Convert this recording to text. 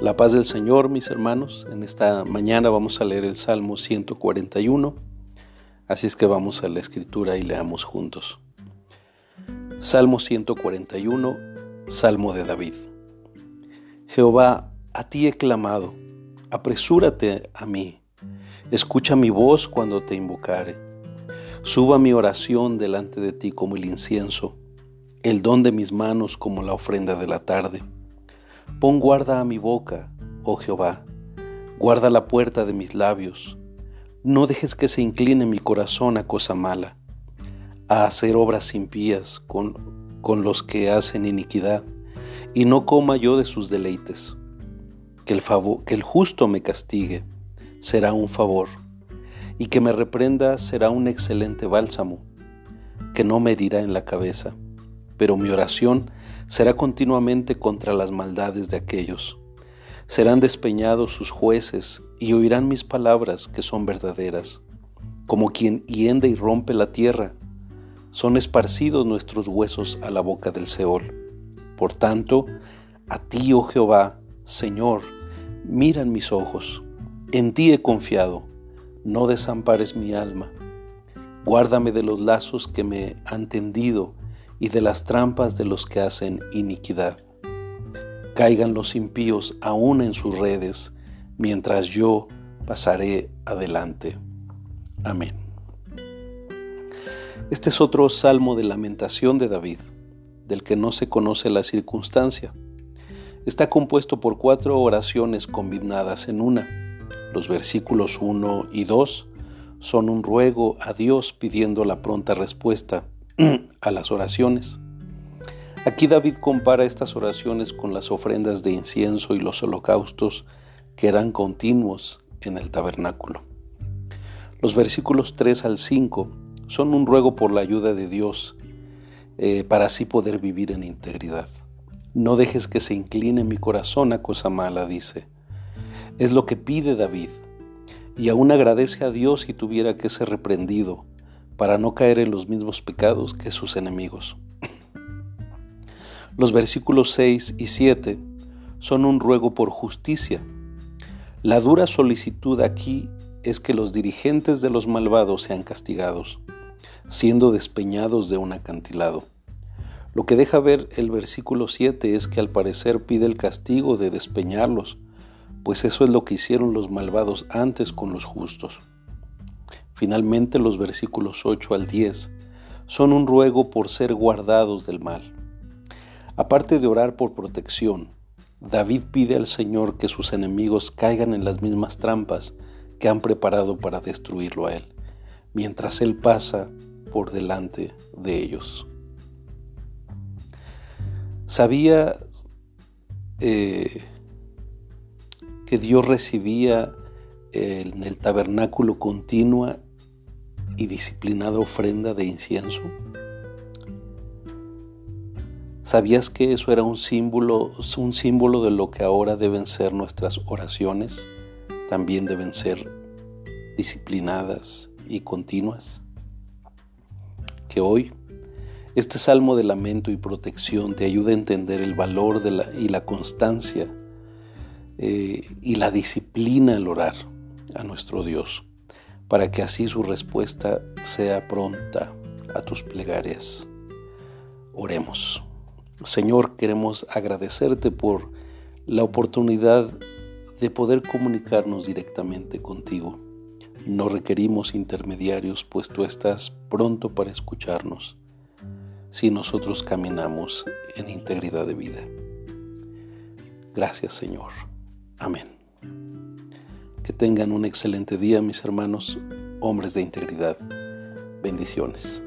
La paz del Señor, mis hermanos. En esta mañana vamos a leer el Salmo 141. Así es que vamos a la escritura y leamos juntos. Salmo 141, Salmo de David. Jehová, a ti he clamado, apresúrate a mí, escucha mi voz cuando te invocare. Suba mi oración delante de ti como el incienso, el don de mis manos como la ofrenda de la tarde. Pon guarda a mi boca, oh Jehová, guarda la puerta de mis labios. No dejes que se incline mi corazón a cosa mala, a hacer obras impías con, con los que hacen iniquidad, y no coma yo de sus deleites. Que el, favor, que el justo me castigue será un favor, y que me reprenda será un excelente bálsamo, que no me herirá en la cabeza, pero mi oración será continuamente contra las maldades de aquellos. Serán despeñados sus jueces y oirán mis palabras que son verdaderas. Como quien hiende y rompe la tierra, son esparcidos nuestros huesos a la boca del Seol. Por tanto, a ti, oh Jehová, Señor, miran mis ojos. En ti he confiado. No desampares mi alma. Guárdame de los lazos que me han tendido y de las trampas de los que hacen iniquidad. Caigan los impíos aún en sus redes, mientras yo pasaré adelante. Amén. Este es otro salmo de lamentación de David, del que no se conoce la circunstancia. Está compuesto por cuatro oraciones combinadas en una. Los versículos 1 y 2 son un ruego a Dios pidiendo la pronta respuesta a las oraciones. Aquí David compara estas oraciones con las ofrendas de incienso y los holocaustos que eran continuos en el tabernáculo. Los versículos 3 al 5 son un ruego por la ayuda de Dios eh, para así poder vivir en integridad. No dejes que se incline mi corazón a cosa mala, dice. Es lo que pide David, y aún agradece a Dios si tuviera que ser reprendido, para no caer en los mismos pecados que sus enemigos. Los versículos 6 y 7 son un ruego por justicia. La dura solicitud aquí es que los dirigentes de los malvados sean castigados, siendo despeñados de un acantilado. Lo que deja ver el versículo 7 es que al parecer pide el castigo de despeñarlos, pues eso es lo que hicieron los malvados antes con los justos. Finalmente los versículos 8 al 10 son un ruego por ser guardados del mal. Aparte de orar por protección, David pide al Señor que sus enemigos caigan en las mismas trampas que han preparado para destruirlo a él, mientras él pasa por delante de ellos. Sabía eh, que Dios recibía en el tabernáculo continua y disciplinada ofrenda de incienso? ¿Sabías que eso era un símbolo, un símbolo de lo que ahora deben ser nuestras oraciones? También deben ser disciplinadas y continuas. Que hoy este salmo de lamento y protección te ayude a entender el valor de la, y la constancia eh, y la disciplina al orar a nuestro Dios para que así su respuesta sea pronta a tus plegarias. Oremos. Señor, queremos agradecerte por la oportunidad de poder comunicarnos directamente contigo. No requerimos intermediarios, pues tú estás pronto para escucharnos si nosotros caminamos en integridad de vida. Gracias Señor. Amén. Que tengan un excelente día, mis hermanos, hombres de integridad. Bendiciones.